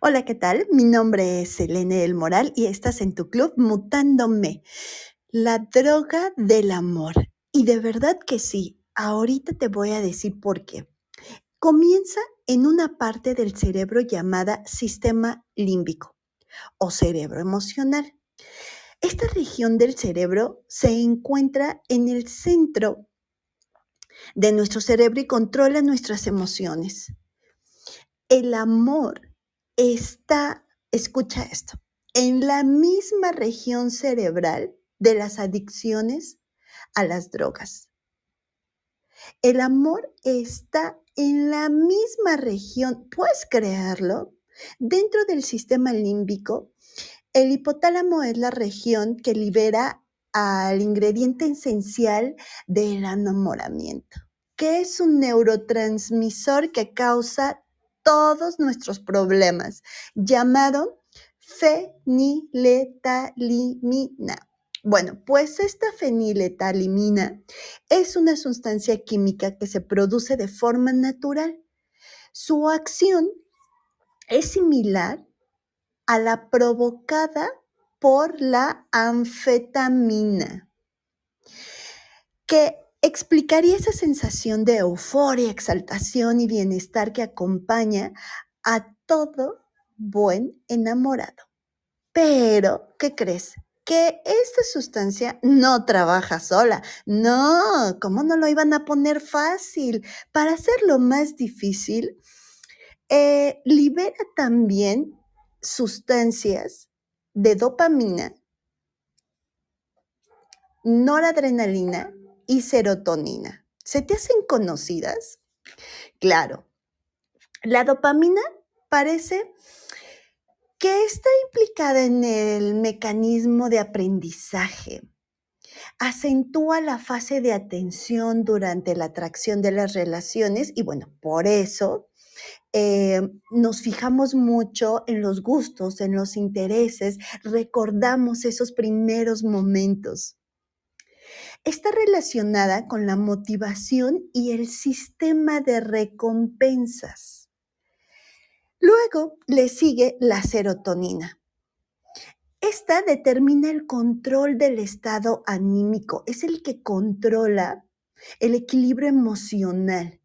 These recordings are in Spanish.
Hola, ¿qué tal? Mi nombre es Selene El Moral y estás en tu club Mutándome, la droga del amor. Y de verdad que sí, ahorita te voy a decir por qué. Comienza en una parte del cerebro llamada sistema límbico o cerebro emocional. Esta región del cerebro se encuentra en el centro de nuestro cerebro y controla nuestras emociones. El amor está, escucha esto, en la misma región cerebral de las adicciones a las drogas. El amor está en la misma región, ¿puedes creerlo? Dentro del sistema límbico, el hipotálamo es la región que libera al ingrediente esencial del enamoramiento, que es un neurotransmisor que causa todos nuestros problemas, llamado feniletalimina. Bueno, pues esta feniletalimina es una sustancia química que se produce de forma natural. Su acción es similar a la provocada por la anfetamina, que explicaría esa sensación de euforia, exaltación y bienestar que acompaña a todo buen enamorado. Pero, ¿qué crees? Que esta sustancia no trabaja sola. No, ¿cómo no lo iban a poner fácil? Para hacerlo más difícil, eh, libera también sustancias de dopamina, noradrenalina y serotonina. ¿Se te hacen conocidas? Claro. La dopamina parece que está implicada en el mecanismo de aprendizaje. Acentúa la fase de atención durante la atracción de las relaciones y bueno, por eso eh, nos fijamos mucho en los gustos, en los intereses, recordamos esos primeros momentos está relacionada con la motivación y el sistema de recompensas. Luego le sigue la serotonina. Esta determina el control del estado anímico, es el que controla el equilibrio emocional.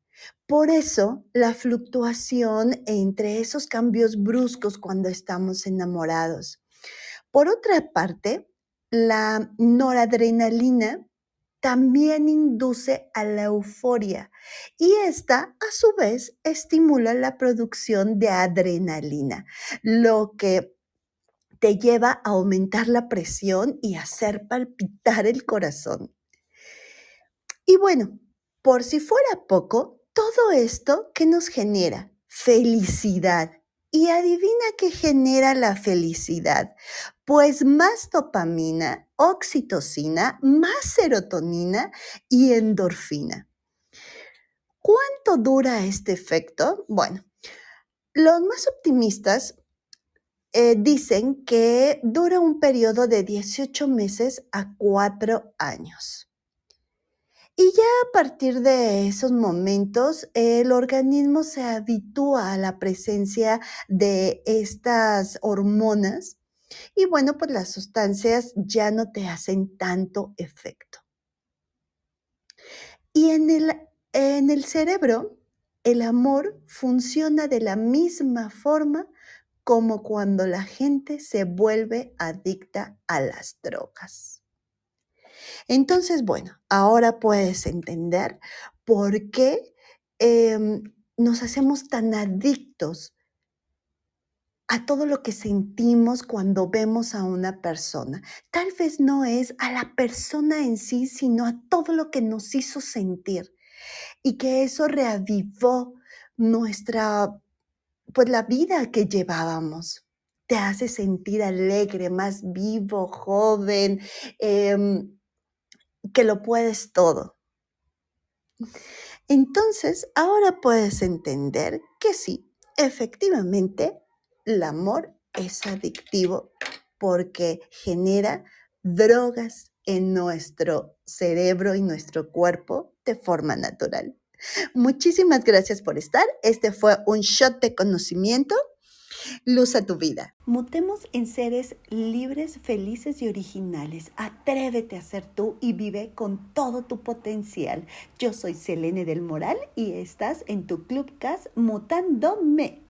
Por eso, la fluctuación entre esos cambios bruscos cuando estamos enamorados. Por otra parte, la noradrenalina también induce a la euforia y esta a su vez estimula la producción de adrenalina, lo que te lleva a aumentar la presión y hacer palpitar el corazón. Y bueno, por si fuera poco, todo esto que nos genera felicidad. Y adivina qué genera la felicidad. Pues más dopamina, oxitocina, más serotonina y endorfina. ¿Cuánto dura este efecto? Bueno, los más optimistas eh, dicen que dura un periodo de 18 meses a 4 años. Y ya a partir de esos momentos, el organismo se habitúa a la presencia de estas hormonas y bueno, pues las sustancias ya no te hacen tanto efecto. Y en el, en el cerebro, el amor funciona de la misma forma como cuando la gente se vuelve adicta a las drogas. Entonces, bueno, ahora puedes entender por qué em, nos hacemos tan adictos a todo lo que sentimos cuando vemos a una persona. Tal vez no es a la persona en sí, sino a todo lo que nos hizo sentir y que eso reavivó nuestra, pues la vida que llevábamos. Te hace sentir alegre, más vivo, joven, em, que lo puedes todo. Entonces, ahora puedes entender que sí, efectivamente, el amor es adictivo porque genera drogas en nuestro cerebro y nuestro cuerpo de forma natural. Muchísimas gracias por estar. Este fue un shot de conocimiento luz a tu vida. Mutemos en seres libres, felices y originales. Atrévete a ser tú y vive con todo tu potencial. Yo soy Selene del Moral y estás en tu Clubcast Mutándome.